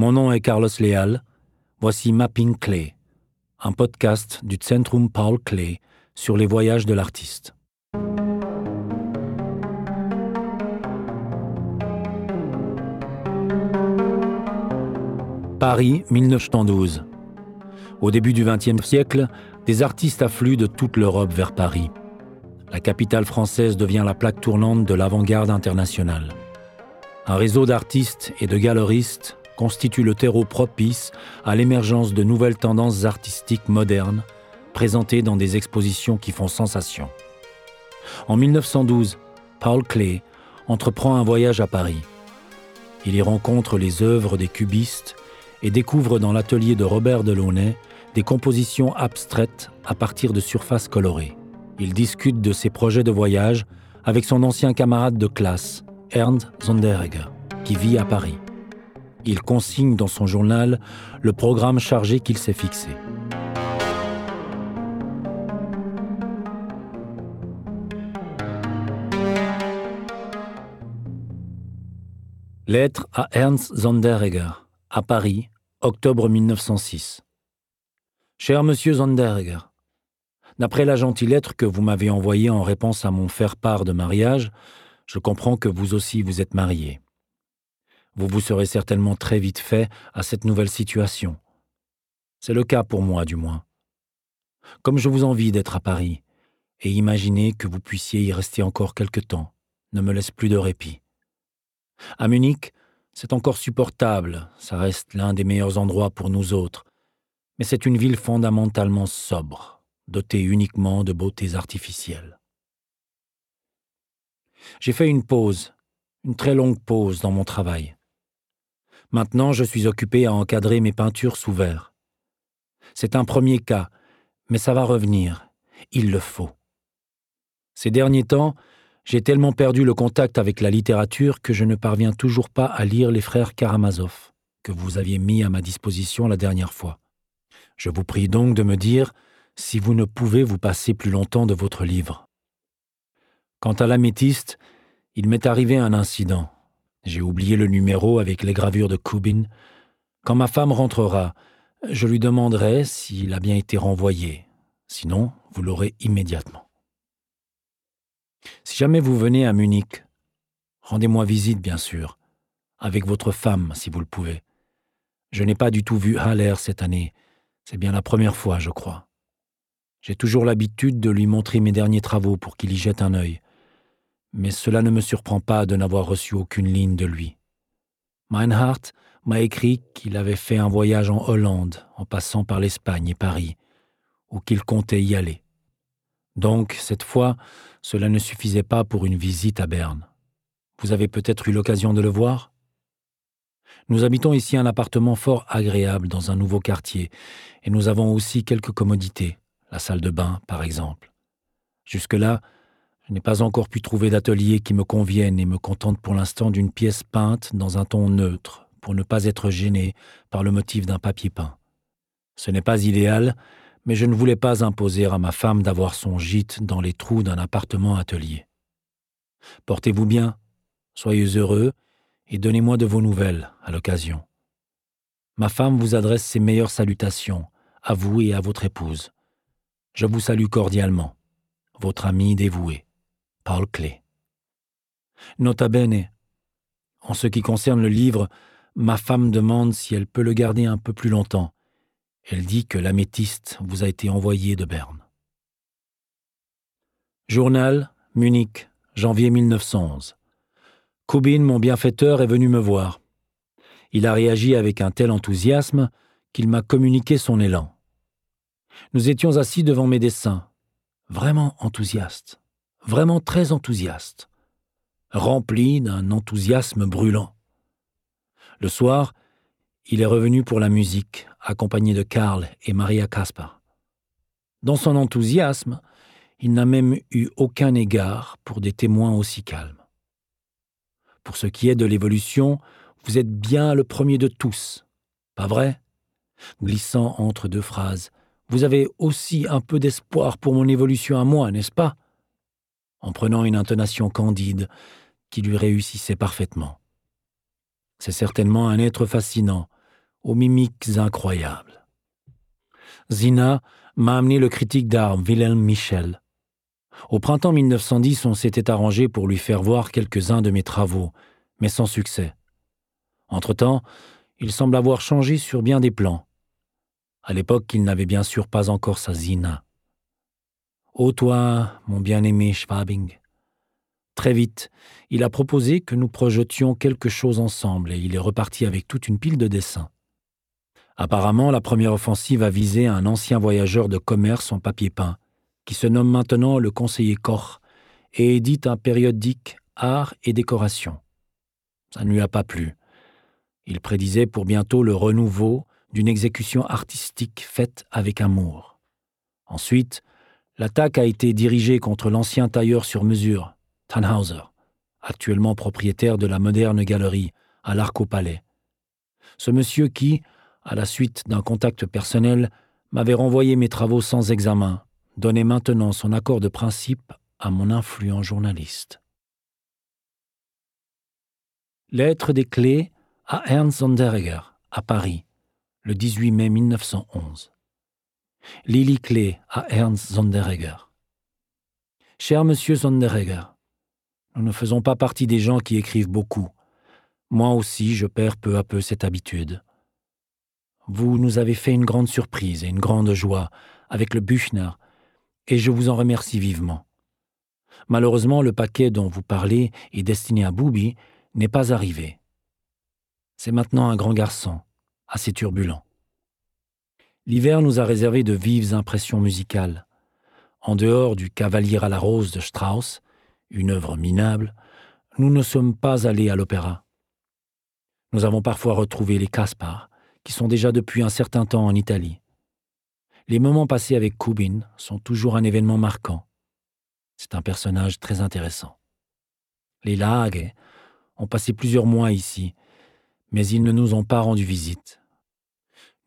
Mon nom est Carlos Leal. Voici Mapping Clay, un podcast du Centrum Paul Clay sur les voyages de l'artiste. Paris, 1912. Au début du XXe siècle, des artistes affluent de toute l'Europe vers Paris. La capitale française devient la plaque tournante de l'avant-garde internationale. Un réseau d'artistes et de galeristes constitue le terreau propice à l'émergence de nouvelles tendances artistiques modernes, présentées dans des expositions qui font sensation. En 1912, Paul Klee entreprend un voyage à Paris. Il y rencontre les œuvres des cubistes et découvre dans l'atelier de Robert Delaunay des compositions abstraites à partir de surfaces colorées. Il discute de ses projets de voyage avec son ancien camarade de classe, Ernst Zonderegger, qui vit à Paris. Il consigne dans son journal le programme chargé qu'il s'est fixé. Lettre à Ernst Zonderegger à Paris, octobre 1906. Cher monsieur Zonderger, d'après la gentille lettre que vous m'avez envoyée en réponse à mon faire-part de mariage, je comprends que vous aussi vous êtes marié. Vous vous serez certainement très vite fait à cette nouvelle situation. C'est le cas pour moi, du moins. Comme je vous envie d'être à Paris, et imaginer que vous puissiez y rester encore quelque temps, ne me laisse plus de répit. À Munich, c'est encore supportable, ça reste l'un des meilleurs endroits pour nous autres, mais c'est une ville fondamentalement sobre, dotée uniquement de beautés artificielles. J'ai fait une pause, une très longue pause dans mon travail. Maintenant, je suis occupé à encadrer mes peintures sous verre. C'est un premier cas, mais ça va revenir. Il le faut. Ces derniers temps, j'ai tellement perdu le contact avec la littérature que je ne parviens toujours pas à lire les frères Karamazov, que vous aviez mis à ma disposition la dernière fois. Je vous prie donc de me dire si vous ne pouvez vous passer plus longtemps de votre livre. Quant à l'améthyste, il m'est arrivé un incident. J'ai oublié le numéro avec les gravures de Kubin. Quand ma femme rentrera, je lui demanderai s'il a bien été renvoyé. Sinon, vous l'aurez immédiatement. Si jamais vous venez à Munich, rendez-moi visite, bien sûr, avec votre femme, si vous le pouvez. Je n'ai pas du tout vu Haller cette année. C'est bien la première fois, je crois. J'ai toujours l'habitude de lui montrer mes derniers travaux pour qu'il y jette un œil. Mais cela ne me surprend pas de n'avoir reçu aucune ligne de lui. Meinhardt m'a écrit qu'il avait fait un voyage en Hollande en passant par l'Espagne et Paris, ou qu'il comptait y aller. Donc, cette fois, cela ne suffisait pas pour une visite à Berne. Vous avez peut-être eu l'occasion de le voir? Nous habitons ici un appartement fort agréable dans un nouveau quartier, et nous avons aussi quelques commodités, la salle de bain par exemple. Jusque-là, je n'ai pas encore pu trouver d'atelier qui me convienne et me contente pour l'instant d'une pièce peinte dans un ton neutre, pour ne pas être gêné par le motif d'un papier peint. Ce n'est pas idéal, mais je ne voulais pas imposer à ma femme d'avoir son gîte dans les trous d'un appartement atelier. Portez-vous bien, soyez heureux, et donnez-moi de vos nouvelles à l'occasion. Ma femme vous adresse ses meilleures salutations, à vous et à votre épouse. Je vous salue cordialement. Votre ami dévoué, Paul. Nota bene. En ce qui concerne le livre, ma femme demande si elle peut le garder un peu plus longtemps. Elle dit que l'améthyste vous a été envoyé de Berne. Journal, Munich, janvier 1911. Kubin, mon bienfaiteur, est venu me voir. Il a réagi avec un tel enthousiasme qu'il m'a communiqué son élan. Nous étions assis devant mes dessins, vraiment enthousiastes, vraiment très enthousiastes, remplis d'un enthousiasme brûlant. Le soir, il est revenu pour la musique, accompagné de Karl et Maria Kaspar. Dans son enthousiasme, il n'a même eu aucun égard pour des témoins aussi calmes. Pour ce qui est de l'évolution, vous êtes bien le premier de tous, pas vrai? Glissant entre deux phrases, vous avez aussi un peu d'espoir pour mon évolution à moi, n'est-ce pas? En prenant une intonation candide qui lui réussissait parfaitement. C'est certainement un être fascinant, aux mimiques incroyables. Zina m'a amené le critique d'art Wilhelm Michel. Au printemps 1910, on s'était arrangé pour lui faire voir quelques-uns de mes travaux, mais sans succès. Entre-temps, il semble avoir changé sur bien des plans. À l'époque, il n'avait bien sûr pas encore sa Zina. Ô toi, mon bien-aimé Schwabing. Très vite, il a proposé que nous projetions quelque chose ensemble et il est reparti avec toute une pile de dessins. Apparemment, la première offensive a visé un ancien voyageur de commerce en papier peint, qui se nomme maintenant le conseiller Koch et édite un périodique Art et décoration. Ça ne lui a pas plu. Il prédisait pour bientôt le renouveau d'une exécution artistique faite avec amour. Ensuite, l'attaque a été dirigée contre l'ancien tailleur sur mesure, Tannhauser, actuellement propriétaire de la moderne galerie à l'Arc au Palais. Ce monsieur qui, à la suite d'un contact personnel, m'avait renvoyé mes travaux sans examen, donnait maintenant son accord de principe à mon influent journaliste. Lettre des clés à Ernst Sonderegger, à Paris, le 18 mai 1911. Lily Clé à Ernst Sonderegger. Cher monsieur Sonderegger, nous ne faisons pas partie des gens qui écrivent beaucoup. Moi aussi, je perds peu à peu cette habitude. Vous nous avez fait une grande surprise et une grande joie avec le Büchner, et je vous en remercie vivement. Malheureusement, le paquet dont vous parlez et destiné à Booby n'est pas arrivé. C'est maintenant un grand garçon, assez turbulent. L'hiver nous a réservé de vives impressions musicales. En dehors du Cavalier à la rose de Strauss, une œuvre minable, nous ne sommes pas allés à l'opéra. Nous avons parfois retrouvé les Caspar, qui sont déjà depuis un certain temps en Italie. Les moments passés avec Kubin sont toujours un événement marquant. C'est un personnage très intéressant. Les Lague ont passé plusieurs mois ici, mais ils ne nous ont pas rendu visite.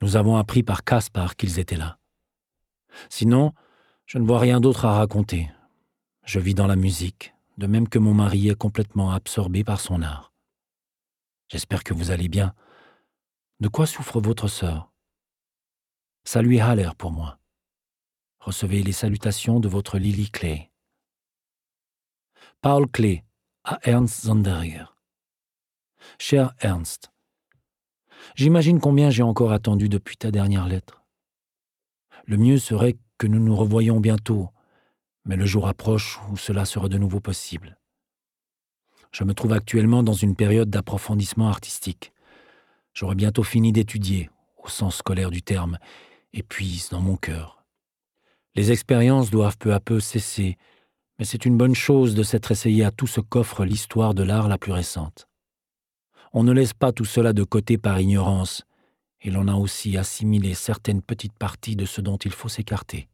Nous avons appris par Caspar qu'ils étaient là. Sinon, je ne vois rien d'autre à raconter. Je vis dans la musique, de même que mon mari est complètement absorbé par son art. J'espère que vous allez bien. De quoi souffre votre sœur? Saluez Haller pour moi. Recevez les salutations de votre Lily Clay. Paul Clay à Ernst Sonderegger. Cher Ernst, j'imagine combien j'ai encore attendu depuis ta dernière lettre. Le mieux serait que nous nous revoyions bientôt, mais le jour approche où cela sera de nouveau possible. Je me trouve actuellement dans une période d'approfondissement artistique. J'aurai bientôt fini d'étudier, au sens scolaire du terme, et puise dans mon cœur. Les expériences doivent peu à peu cesser, mais c'est une bonne chose de s'être essayé à tout ce qu'offre l'histoire de l'art la plus récente. On ne laisse pas tout cela de côté par ignorance, et l'on a aussi assimilé certaines petites parties de ce dont il faut s'écarter.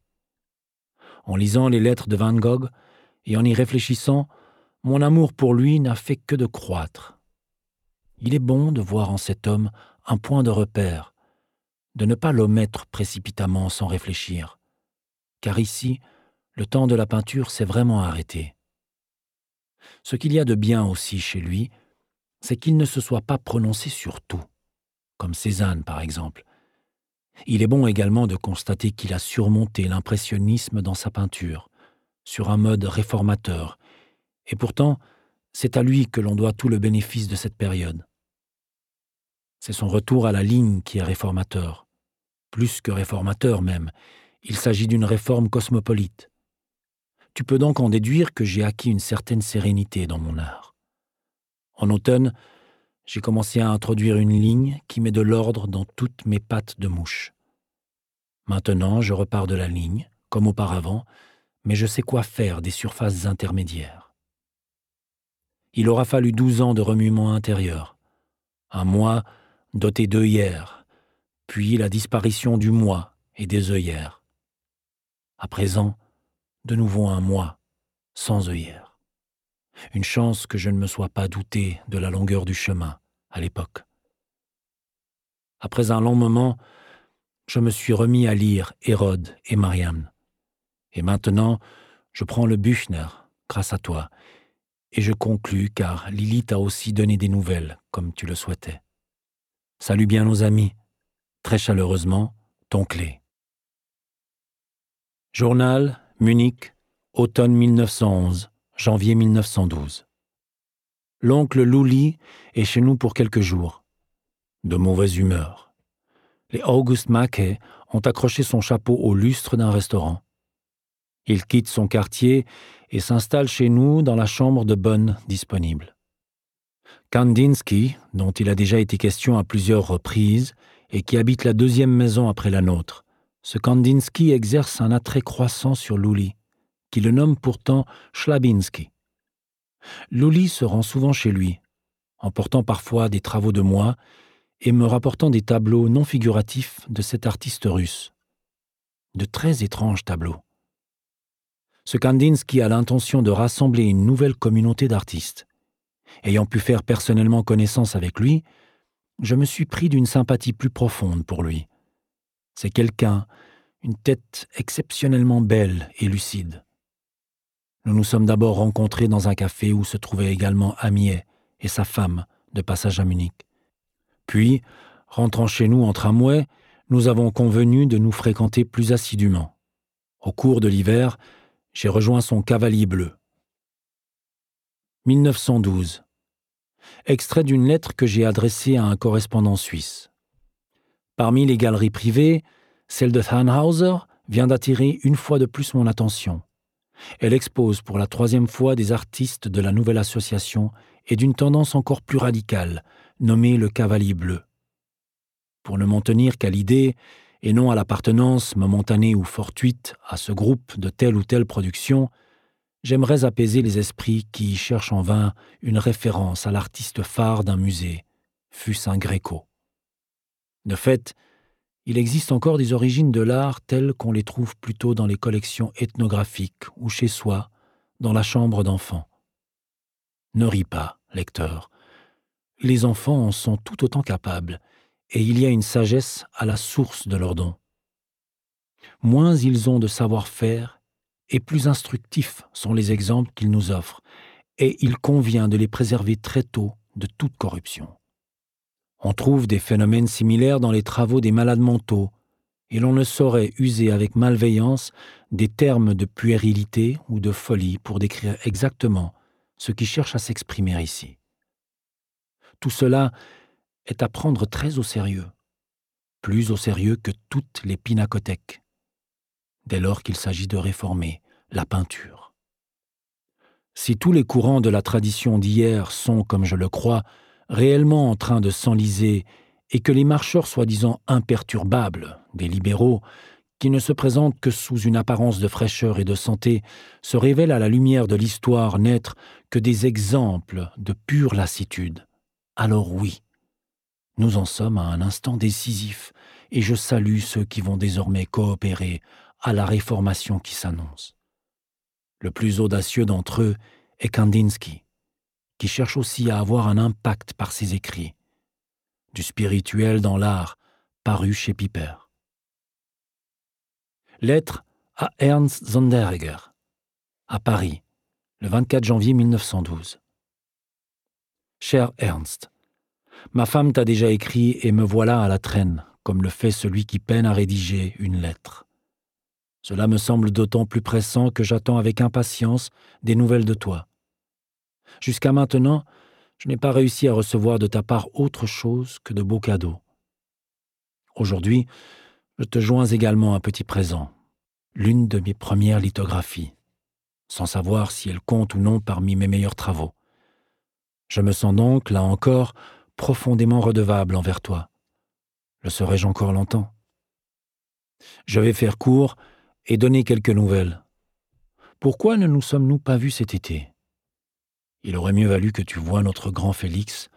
En lisant les lettres de Van Gogh et en y réfléchissant, mon amour pour lui n'a fait que de croître. Il est bon de voir en cet homme un point de repère, de ne pas l'omettre précipitamment sans réfléchir, car ici, le temps de la peinture s'est vraiment arrêté. Ce qu'il y a de bien aussi chez lui, c'est qu'il ne se soit pas prononcé sur tout, comme Cézanne par exemple, il est bon également de constater qu'il a surmonté l'impressionnisme dans sa peinture, sur un mode réformateur, et pourtant, c'est à lui que l'on doit tout le bénéfice de cette période. C'est son retour à la ligne qui est réformateur. Plus que réformateur même, il s'agit d'une réforme cosmopolite. Tu peux donc en déduire que j'ai acquis une certaine sérénité dans mon art. En automne, j'ai commencé à introduire une ligne qui met de l'ordre dans toutes mes pattes de mouche. Maintenant, je repars de la ligne, comme auparavant, mais je sais quoi faire des surfaces intermédiaires. Il aura fallu douze ans de remuement intérieur, un mois doté d'œillères, puis la disparition du mois et des œillères. À présent, de nouveau un mois sans œillères. Une chance que je ne me sois pas douté de la longueur du chemin à l'époque. Après un long moment, je me suis remis à lire Hérode et Mariam. Et maintenant, je prends le Büchner, grâce à toi, et je conclus car Lily t'a aussi donné des nouvelles, comme tu le souhaitais. Salut bien nos amis, Très chaleureusement, ton clé. Journal, Munich, automne 1911, janvier 1912. L'oncle Louli est chez nous pour quelques jours. De mauvaise humeur. Les August Mackay ont accroché son chapeau au lustre d'un restaurant. Il quitte son quartier et s'installe chez nous dans la chambre de bonne disponible. Kandinsky, dont il a déjà été question à plusieurs reprises et qui habite la deuxième maison après la nôtre, ce Kandinsky exerce un attrait croissant sur Luli, qui le nomme pourtant Schlabinski. Luli se rend souvent chez lui, emportant parfois des travaux de moi et me rapportant des tableaux non figuratifs de cet artiste russe. De très étranges tableaux. Ce Kandinsky a l'intention de rassembler une nouvelle communauté d'artistes. Ayant pu faire personnellement connaissance avec lui, je me suis pris d'une sympathie plus profonde pour lui. C'est quelqu'un, une tête exceptionnellement belle et lucide. Nous nous sommes d'abord rencontrés dans un café où se trouvait également Amiet et sa femme, de passage à Munich. Puis, rentrant chez nous en tramway, nous avons convenu de nous fréquenter plus assidûment. Au cours de l'hiver, j'ai rejoint son cavalier bleu. 1912. Extrait d'une lettre que j'ai adressée à un correspondant suisse. Parmi les galeries privées, celle de Thanhauser vient d'attirer une fois de plus mon attention. Elle expose pour la troisième fois des artistes de la nouvelle association et d'une tendance encore plus radicale, nommée le Cavalier Bleu. Pour ne m'en tenir qu'à l'idée, et non à l'appartenance momentanée ou fortuite à ce groupe de telle ou telle production, j'aimerais apaiser les esprits qui cherchent en vain une référence à l'artiste phare d'un musée, fût-ce un gréco. De fait, il existe encore des origines de l'art telles qu'on les trouve plutôt dans les collections ethnographiques ou chez soi, dans la chambre d'enfants. Ne ris pas, lecteur. Les enfants en sont tout autant capables, et il y a une sagesse à la source de leurs dons. Moins ils ont de savoir-faire, et plus instructifs sont les exemples qu'ils nous offrent, et il convient de les préserver très tôt de toute corruption. On trouve des phénomènes similaires dans les travaux des malades mentaux, et l'on ne saurait user avec malveillance des termes de puérilité ou de folie pour décrire exactement ce qui cherche à s'exprimer ici. Tout cela est à prendre très au sérieux, plus au sérieux que toutes les pinacothèques, dès lors qu'il s'agit de réformer la peinture. Si tous les courants de la tradition d'hier sont, comme je le crois, réellement en train de s'enliser et que les marcheurs soi-disant imperturbables des libéraux, qui ne se présentent que sous une apparence de fraîcheur et de santé, se révèlent à la lumière de l'histoire n'être que des exemples de pure lassitude, alors oui, nous en sommes à un instant décisif, et je salue ceux qui vont désormais coopérer à la réformation qui s'annonce. Le plus audacieux d'entre eux est Kandinsky, qui cherche aussi à avoir un impact par ses écrits. Du spirituel dans l'art, paru chez Piper. Lettre à Ernst Zonderegger, à Paris, le 24 janvier 1912. Cher Ernst, ma femme t'a déjà écrit et me voilà à la traîne, comme le fait celui qui peine à rédiger une lettre. Cela me semble d'autant plus pressant que j'attends avec impatience des nouvelles de toi. Jusqu'à maintenant, je n'ai pas réussi à recevoir de ta part autre chose que de beaux cadeaux. Aujourd'hui, je te joins également un petit présent, l'une de mes premières lithographies, sans savoir si elle compte ou non parmi mes meilleurs travaux. Je me sens donc, là encore, profondément redevable envers toi. Le serai-je encore longtemps? Je vais faire court et donner quelques nouvelles. Pourquoi ne nous sommes-nous pas vus cet été? Il aurait mieux valu que tu vois notre grand Félix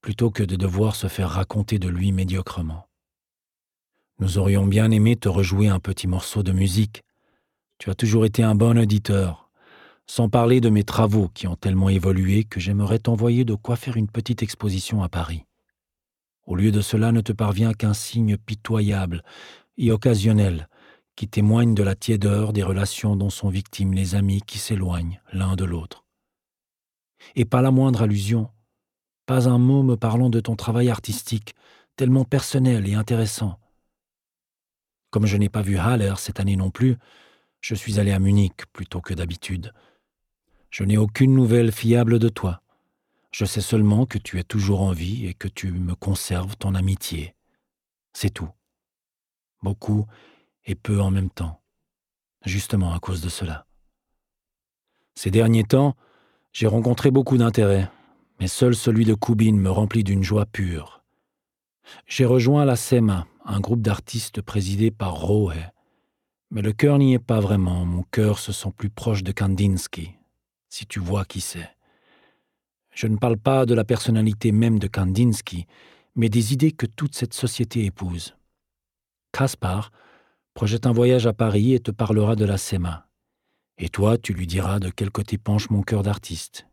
plutôt que de devoir se faire raconter de lui médiocrement. Nous aurions bien aimé te rejouer un petit morceau de musique. Tu as toujours été un bon auditeur, sans parler de mes travaux qui ont tellement évolué que j'aimerais t'envoyer de quoi faire une petite exposition à Paris. Au lieu de cela ne te parvient qu'un signe pitoyable et occasionnel qui témoigne de la tiédeur des relations dont sont victimes les amis qui s'éloignent l'un de l'autre et pas la moindre allusion, pas un mot me parlant de ton travail artistique, tellement personnel et intéressant, Comme je n'ai pas vu Haller cette année non plus, je suis allé à Munich plutôt que d'habitude. Je n'ai aucune nouvelle fiable de toi. Je sais seulement que tu es toujours en vie et que tu me conserves ton amitié. C'est tout. Beaucoup et peu en même temps. Justement à cause de cela. Ces derniers temps, j'ai rencontré beaucoup d'intérêt, mais seul celui de Koubine me remplit d'une joie pure. J'ai rejoint la SEMA, un groupe d'artistes présidé par Rohe. Mais le cœur n'y est pas vraiment, mon cœur se sent plus proche de Kandinsky, si tu vois qui c'est. Je ne parle pas de la personnalité même de Kandinsky, mais des idées que toute cette société épouse. Kaspar projette un voyage à Paris et te parlera de la SEMA. Et toi, tu lui diras de quel côté penche mon cœur d'artiste.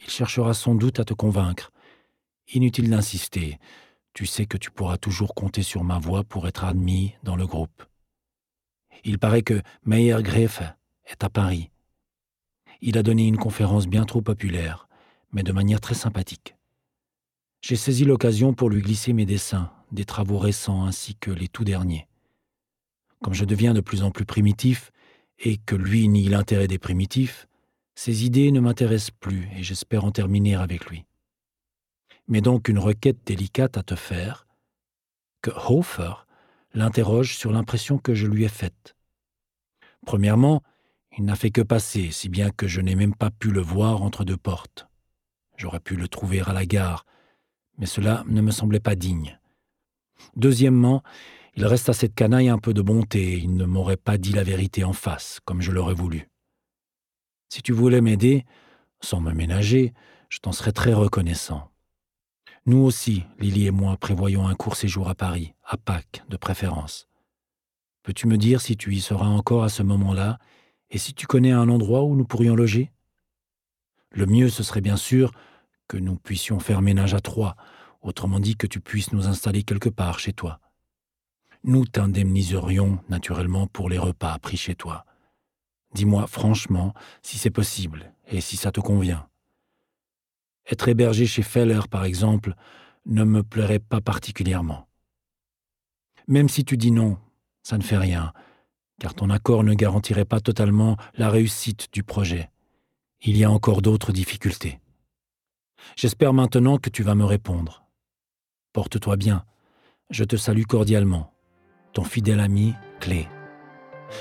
Il cherchera sans doute à te convaincre. Inutile d'insister, tu sais que tu pourras toujours compter sur ma voix pour être admis dans le groupe. Il paraît que Meyer Greff est à Paris. Il a donné une conférence bien trop populaire, mais de manière très sympathique. J'ai saisi l'occasion pour lui glisser mes dessins, des travaux récents ainsi que les tout derniers. Comme je deviens de plus en plus primitif, et que lui nie l'intérêt des primitifs, ses idées ne m'intéressent plus et j'espère en terminer avec lui. Mais donc une requête délicate à te faire, que Hofer l'interroge sur l'impression que je lui ai faite. Premièrement, il n'a fait que passer, si bien que je n'ai même pas pu le voir entre deux portes. J'aurais pu le trouver à la gare, mais cela ne me semblait pas digne. Deuxièmement, il reste à cette canaille un peu de bonté, il ne m'aurait pas dit la vérité en face, comme je l'aurais voulu. Si tu voulais m'aider, sans me ménager, je t'en serais très reconnaissant. Nous aussi, Lily et moi, prévoyons un court séjour à Paris, à Pâques de préférence. Peux-tu me dire si tu y seras encore à ce moment-là et si tu connais un endroit où nous pourrions loger? Le mieux, ce serait bien sûr que nous puissions faire ménage à trois, autrement dit que tu puisses nous installer quelque part chez toi nous t'indemniserions naturellement pour les repas pris chez toi. Dis-moi franchement si c'est possible et si ça te convient. Être hébergé chez Feller, par exemple, ne me plairait pas particulièrement. Même si tu dis non, ça ne fait rien, car ton accord ne garantirait pas totalement la réussite du projet. Il y a encore d'autres difficultés. J'espère maintenant que tu vas me répondre. Porte-toi bien. Je te salue cordialement ton fidèle ami Clé.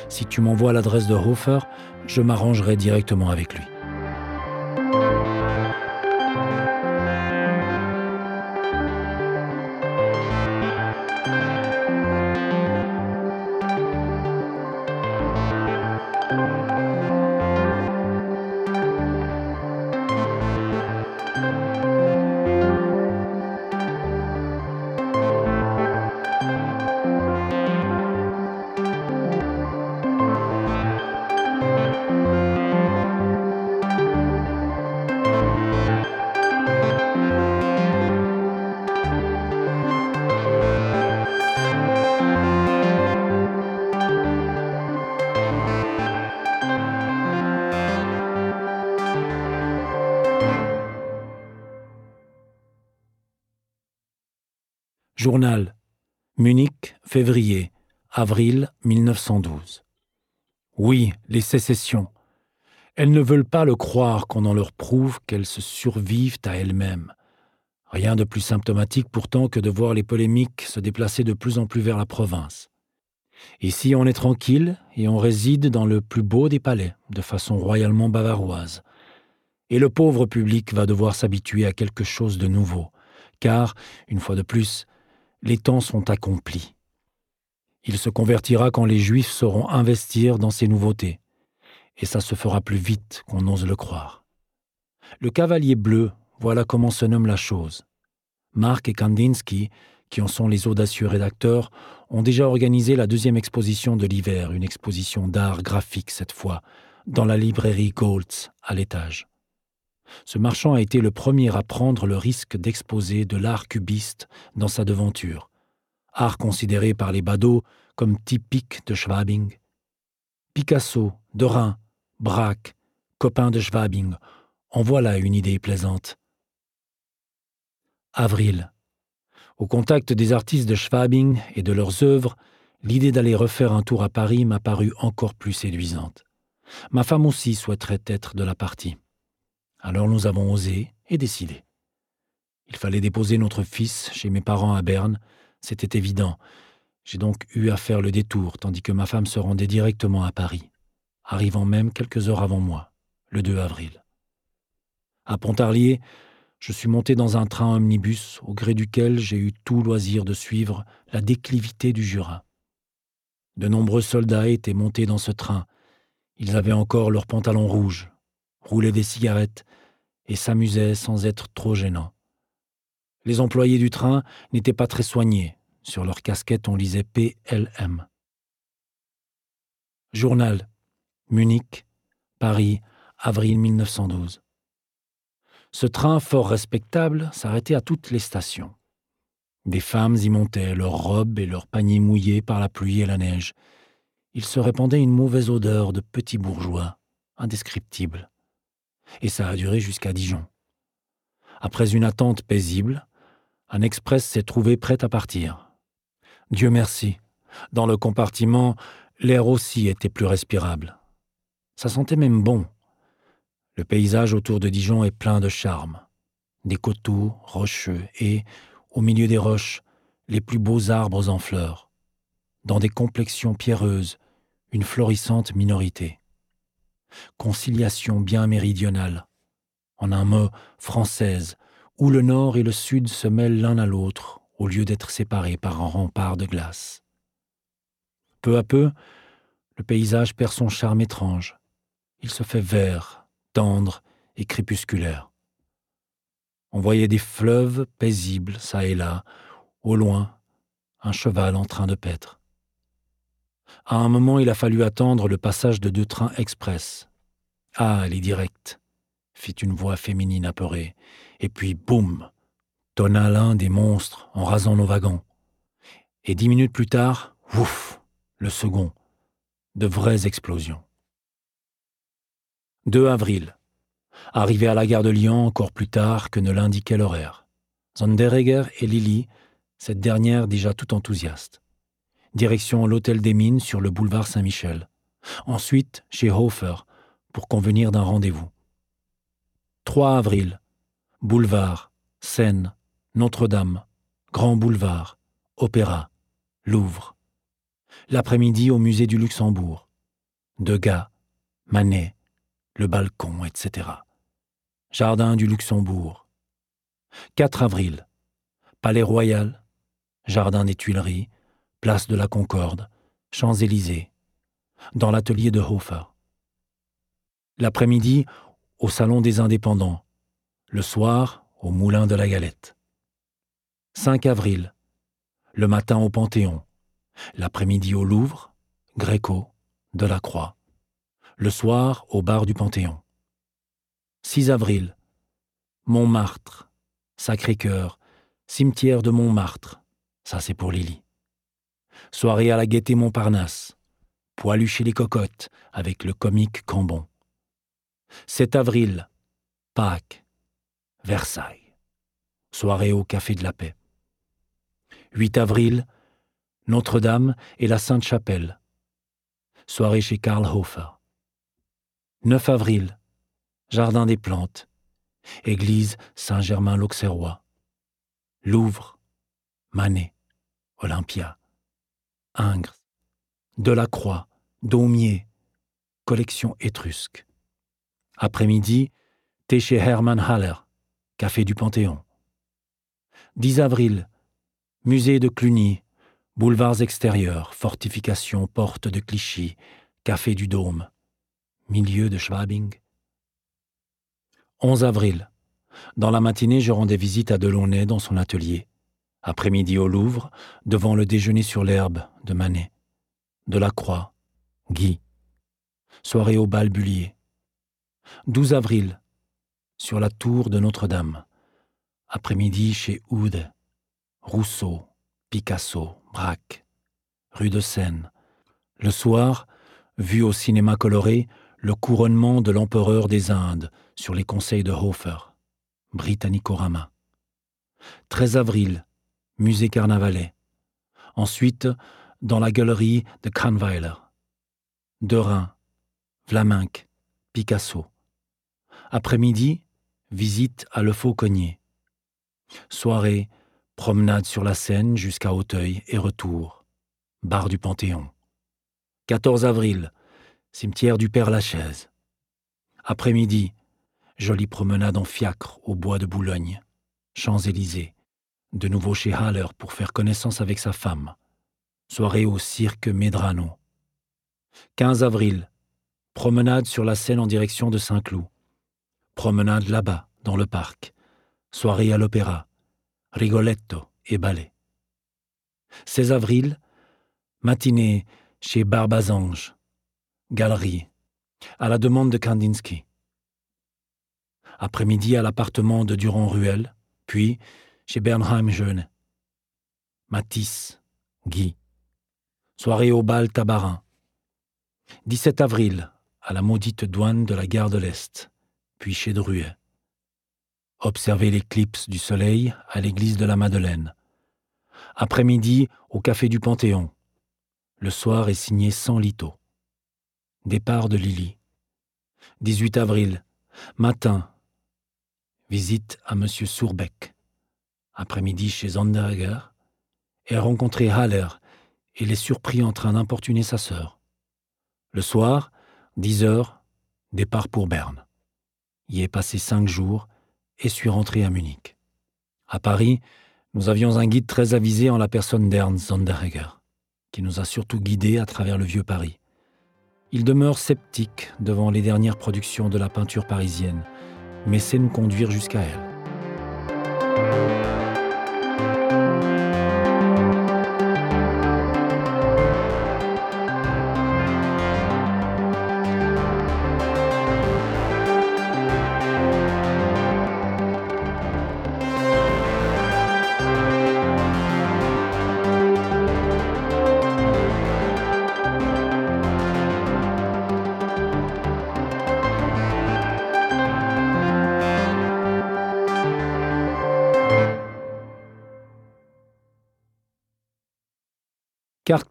Si tu m'envoies l'adresse de Hofer, je m'arrangerai directement avec lui. Munich, février, avril 1912. Oui, les sécessions. Elles ne veulent pas le croire qu'on en leur prouve qu'elles se survivent à elles-mêmes. Rien de plus symptomatique pourtant que de voir les polémiques se déplacer de plus en plus vers la province. Ici, on est tranquille et on réside dans le plus beau des palais, de façon royalement bavaroise. Et le pauvre public va devoir s'habituer à quelque chose de nouveau, car, une fois de plus, les temps sont accomplis. Il se convertira quand les Juifs sauront investir dans ces nouveautés, et ça se fera plus vite qu'on n'ose le croire. Le cavalier bleu, voilà comment se nomme la chose. Mark et Kandinsky, qui en sont les audacieux rédacteurs, ont déjà organisé la deuxième exposition de l'hiver, une exposition d'art graphique cette fois, dans la librairie Goltz à l'étage. Ce marchand a été le premier à prendre le risque d'exposer de l'art cubiste dans sa devanture, art considéré par les badauds comme typique de Schwabing. Picasso, Derain, Braque, copain de Schwabing, en voilà une idée plaisante. Avril. Au contact des artistes de Schwabing et de leurs œuvres, l'idée d'aller refaire un tour à Paris m'a paru encore plus séduisante. Ma femme aussi souhaiterait être de la partie. Alors nous avons osé et décidé. Il fallait déposer notre fils chez mes parents à Berne, c'était évident. J'ai donc eu à faire le détour, tandis que ma femme se rendait directement à Paris, arrivant même quelques heures avant moi, le 2 avril. À Pontarlier, je suis monté dans un train omnibus au gré duquel j'ai eu tout loisir de suivre la déclivité du Jura. De nombreux soldats étaient montés dans ce train. Ils avaient encore leurs pantalons rouges, roulaient des cigarettes et s'amusaient sans être trop gênants. Les employés du train n'étaient pas très soignés. Sur leur casquette, on lisait PLM. Journal. Munich, Paris, avril 1912. Ce train fort respectable s'arrêtait à toutes les stations. Des femmes y montaient, leurs robes et leurs paniers mouillés par la pluie et la neige. Il se répandait une mauvaise odeur de petits bourgeois, indescriptible. Et ça a duré jusqu'à Dijon. Après une attente paisible, un express s'est trouvé prêt à partir. Dieu merci, dans le compartiment, l'air aussi était plus respirable. Ça sentait même bon. Le paysage autour de Dijon est plein de charme. Des coteaux rocheux et, au milieu des roches, les plus beaux arbres en fleurs, dans des complexions pierreuses, une florissante minorité. Conciliation bien méridionale, en un mot française, où le nord et le sud se mêlent l'un à l'autre au lieu d'être séparés par un rempart de glace. Peu à peu, le paysage perd son charme étrange. Il se fait vert, tendre et crépusculaire. On voyait des fleuves paisibles, çà et là, au loin, un cheval en train de paître. À un moment, il a fallu attendre le passage de deux trains express. Ah, les directs, fit une voix féminine apeurée, et puis boum, tonna l'un des monstres en rasant nos wagons. Et dix minutes plus tard, ouf, le second, de vraies explosions. 2 avril. Arrivé à la gare de Lyon encore plus tard que ne l'indiquait l'horaire. Zonderegger et Lily, cette dernière déjà tout enthousiaste. Direction l'hôtel des Mines sur le boulevard Saint-Michel. Ensuite, chez Hofer, pour convenir d'un rendez-vous. 3 avril. Boulevard, Seine, Notre-Dame, Grand Boulevard, Opéra, Louvre. L'après-midi au musée du Luxembourg. Degas, Manet, le balcon, etc. Jardin du Luxembourg. 4 avril. Palais Royal, Jardin des Tuileries, Place de la Concorde, Champs-Élysées, dans l'atelier de Hofer. L'après-midi, au Salon des Indépendants. Le soir, au Moulin de la Galette. 5 avril. Le matin au Panthéon. L'après-midi au Louvre, Gréco, Delacroix. Le soir, au bar du Panthéon. 6 avril. Montmartre, Sacré-Cœur, cimetière de Montmartre. Ça, c'est pour Lily. Soirée à la gaieté Montparnasse. Poilu chez les cocottes avec le comique Cambon. 7 avril. Pâques. Versailles. Soirée au Café de la Paix. 8 avril. Notre-Dame et la Sainte-Chapelle. Soirée chez Karl Hofer. 9 avril. Jardin des Plantes, Église Saint-Germain-l'Auxerrois, Louvre, Manet, Olympia, Ingres, Delacroix, Daumier, collection étrusque. Après-midi, thé chez Hermann Haller, café du Panthéon. 10 avril, musée de Cluny, boulevards extérieurs, fortifications, porte de Clichy, café du Dôme, milieu de Schwabing, 11 avril. Dans la matinée, je rendais visite à Delaunay dans son atelier. Après-midi au Louvre, devant le déjeuner sur l'herbe de Manet. Delacroix, Guy. Soirée au bal Bullier. 12 avril. Sur la tour de Notre-Dame. Après-midi chez Oude. Rousseau, Picasso, Braque. Rue de Seine. Le soir, vu au cinéma coloré, le couronnement de l'empereur des Indes sur les conseils de Hofer, Britannicorama. 13 avril, musée Carnavalet. Ensuite, dans la galerie de Kahnweiler. Derain, Vlaminck, Picasso. Après-midi, visite à Le Fauconnier. Soirée, promenade sur la Seine jusqu'à Auteuil et retour. Bar du Panthéon. 14 avril, cimetière du Père-Lachaise. Après-midi, jolie promenade en fiacre au bois de Boulogne. Champs-Élysées. De nouveau chez Haller pour faire connaissance avec sa femme. Soirée au cirque Medrano. 15 avril, promenade sur la Seine en direction de Saint-Cloud. Promenade là-bas, dans le parc. Soirée à l'opéra. Rigoletto et ballet. 16 avril, matinée chez Barbazange. Galerie, à la demande de Kandinsky. Après-midi à l'appartement de Durand-Ruel, puis chez Bernheim Jeune. Matisse, Guy. Soirée au bal Tabarin. 17 avril, à la maudite douane de la gare de l'Est, puis chez Druet. Observer l'éclipse du soleil à l'église de la Madeleine. Après-midi, au café du Panthéon. Le soir est signé sans lito. Départ de Lily. 18 avril, matin. Visite à M. Sourbeck après-midi chez Zanderegger, et a rencontré Haller et les surpris en train d'importuner sa sœur. Le soir, 10 heures, départ pour Berne. Y ai passé cinq jours et suis rentré à Munich. À Paris, nous avions un guide très avisé en la personne d'Ernst Zanderegger, qui nous a surtout guidés à travers le vieux Paris. Il demeure sceptique devant les dernières productions de la peinture parisienne, mais sait nous conduire jusqu'à elle.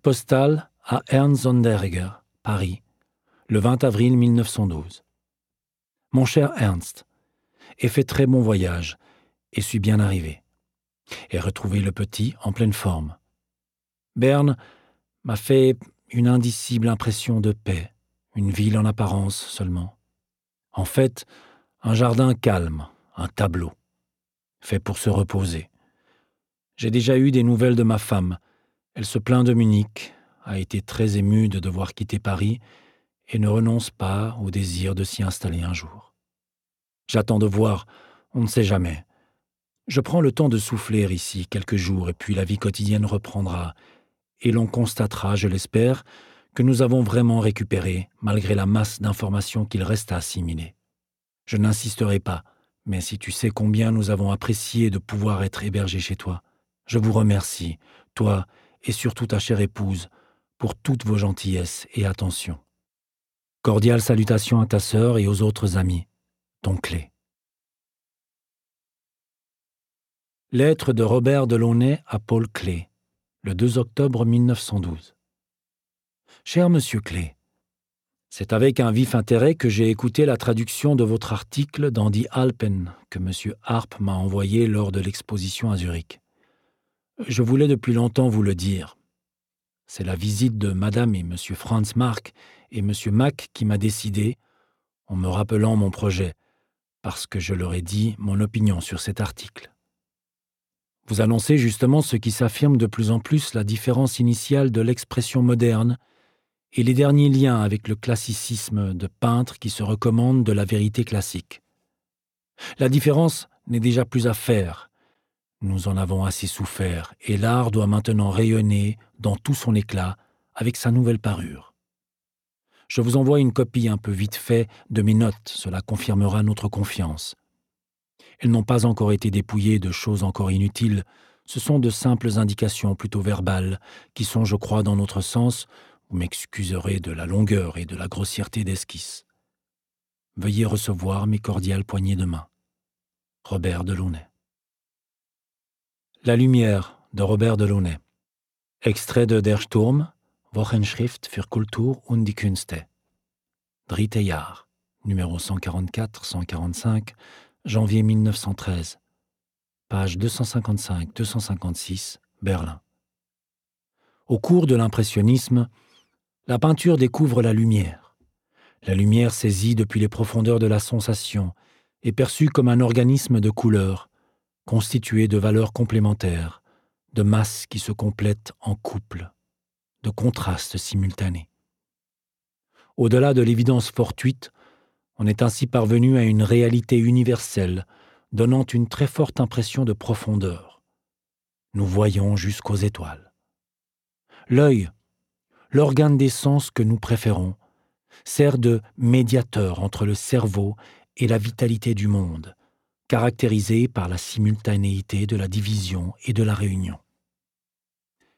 Postale à Ernst Sonderegger, Paris, le 20 avril 1912. Mon cher Ernst, ai fait très bon voyage et suis bien arrivé. Et retrouvé le petit en pleine forme. Berne m'a fait une indicible impression de paix, une ville en apparence seulement. En fait, un jardin calme, un tableau, fait pour se reposer. J'ai déjà eu des nouvelles de ma femme, elle se plaint de Munich, a été très émue de devoir quitter Paris et ne renonce pas au désir de s'y installer un jour. J'attends de voir, on ne sait jamais. Je prends le temps de souffler ici quelques jours et puis la vie quotidienne reprendra, et l'on constatera, je l'espère, que nous avons vraiment récupéré, malgré la masse d'informations qu'il reste à assimiler. Je n'insisterai pas, mais si tu sais combien nous avons apprécié de pouvoir être hébergés chez toi, je vous remercie, toi et surtout ta chère épouse, pour toutes vos gentillesses et attentions. Cordiale salutation à ta sœur et aux autres amis. Ton clé. Lettre de Robert Delaunay à Paul Clé, le 2 octobre 1912. Cher Monsieur Clé, c'est avec un vif intérêt que j'ai écouté la traduction de votre article dans Die Alpen que Monsieur Harp m'a envoyé lors de l'exposition à Zurich. Je voulais depuis longtemps vous le dire. C'est la visite de Madame et Monsieur Franz Mark et Monsieur Mack qui m'a décidé, en me rappelant mon projet, parce que je leur ai dit mon opinion sur cet article. Vous annoncez justement ce qui s'affirme de plus en plus la différence initiale de l'expression moderne et les derniers liens avec le classicisme de peintre qui se recommande de la vérité classique. La différence n'est déjà plus à faire, nous en avons assez souffert, et l'art doit maintenant rayonner dans tout son éclat avec sa nouvelle parure. Je vous envoie une copie un peu vite fait de mes notes, cela confirmera notre confiance. Elles n'ont pas encore été dépouillées de choses encore inutiles, ce sont de simples indications plutôt verbales, qui sont, je crois, dans notre sens, vous m'excuserez de la longueur et de la grossièreté d'esquisse. Veuillez recevoir mes cordiales poignées de main. Robert Delaunay. La lumière de Robert Delaunay. Extrait de Der Sturm, Wochenschrift für Kultur und die Künste. Dritte Jahr, numéro 144-145, janvier 1913. Page 255-256, Berlin. Au cours de l'impressionnisme, la peinture découvre la lumière. La lumière saisie depuis les profondeurs de la sensation est perçue comme un organisme de couleurs, constitué de valeurs complémentaires, de masses qui se complètent en couple, de contrastes simultanés. Au-delà de l'évidence fortuite, on est ainsi parvenu à une réalité universelle, donnant une très forte impression de profondeur. Nous voyons jusqu'aux étoiles. L'œil, l'organe des sens que nous préférons, sert de médiateur entre le cerveau et la vitalité du monde, caractérisé par la simultanéité de la division et de la réunion.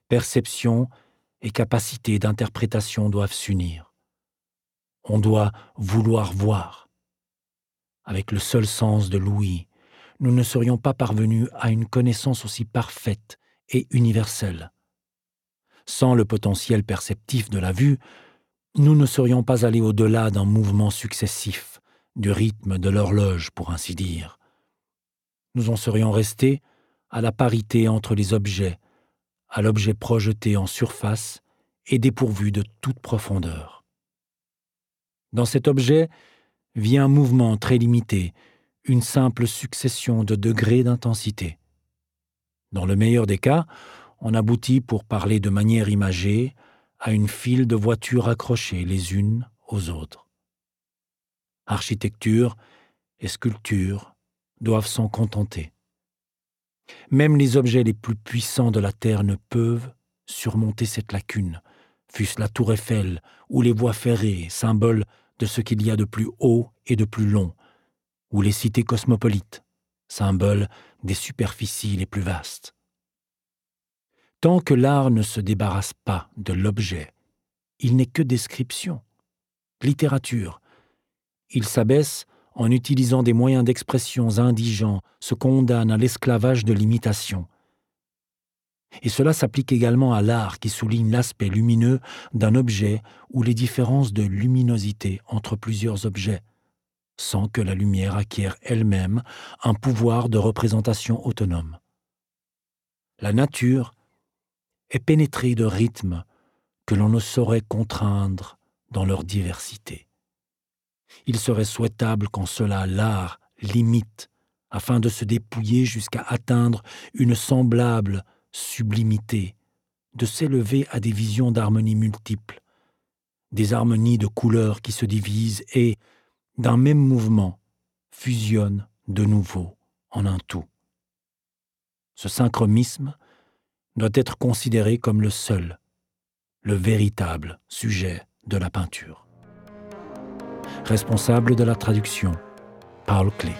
Perception et capacité d'interprétation doivent s'unir. On doit vouloir voir. Avec le seul sens de l'ouïe, nous ne serions pas parvenus à une connaissance aussi parfaite et universelle. Sans le potentiel perceptif de la vue, nous ne serions pas allés au-delà d'un mouvement successif, du rythme de l'horloge, pour ainsi dire nous en serions restés à la parité entre les objets, à l'objet projeté en surface et dépourvu de toute profondeur. Dans cet objet vit un mouvement très limité, une simple succession de degrés d'intensité. Dans le meilleur des cas, on aboutit, pour parler de manière imagée, à une file de voitures accrochées les unes aux autres. Architecture et sculpture, doivent s'en contenter. Même les objets les plus puissants de la Terre ne peuvent surmonter cette lacune, fût-ce la tour Eiffel ou les voies ferrées, symboles de ce qu'il y a de plus haut et de plus long, ou les cités cosmopolites, symboles des superficies les plus vastes. Tant que l'art ne se débarrasse pas de l'objet, il n'est que description, littérature. Il s'abaisse en utilisant des moyens d'expression indigents, se condamne à l'esclavage de l'imitation. Et cela s'applique également à l'art qui souligne l'aspect lumineux d'un objet ou les différences de luminosité entre plusieurs objets, sans que la lumière acquiert elle-même un pouvoir de représentation autonome. La nature est pénétrée de rythmes que l'on ne saurait contraindre dans leur diversité il serait souhaitable qu'en cela l'art limite, afin de se dépouiller jusqu'à atteindre une semblable sublimité, de s'élever à des visions d'harmonie multiples, des harmonies de couleurs qui se divisent et, d'un même mouvement, fusionnent de nouveau en un tout. Ce synchromisme doit être considéré comme le seul, le véritable sujet de la peinture responsable de la traduction, Paul Klee.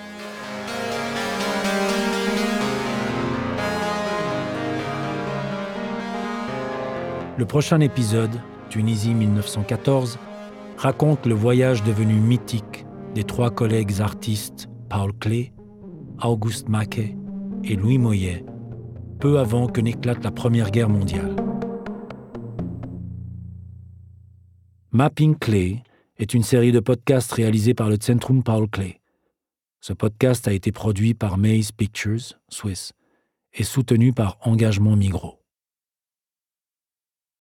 Le prochain épisode, Tunisie 1914, raconte le voyage devenu mythique des trois collègues artistes Paul Klee, Auguste Maquet et Louis Moyet, peu avant que n'éclate la Première Guerre mondiale. Mapping Clay est une série de podcasts réalisés par le Centrum Paul Klee. Ce podcast a été produit par Maze Pictures, Swiss, et soutenu par Engagement Migros.